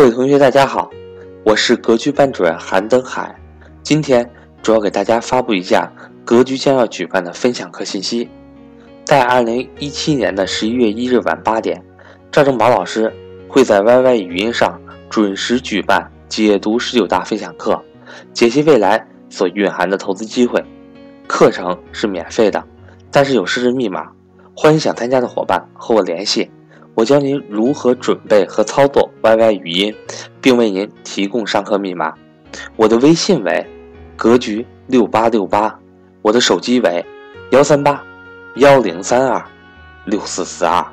各位同学，大家好，我是格局班主任韩登海。今天主要给大家发布一下格局将要举办的分享课信息。在二零一七年的十一月一日晚八点，赵正宝老师会在 YY 语音上准时举办解读十九大分享课，解析未来所蕴含的投资机会。课程是免费的，但是有设置密码，欢迎想参加的伙伴和我联系。我教您如何准备和操作 YY 语音，并为您提供上课密码。我的微信为格局六八六八，我的手机为幺三八幺零三二六四四二。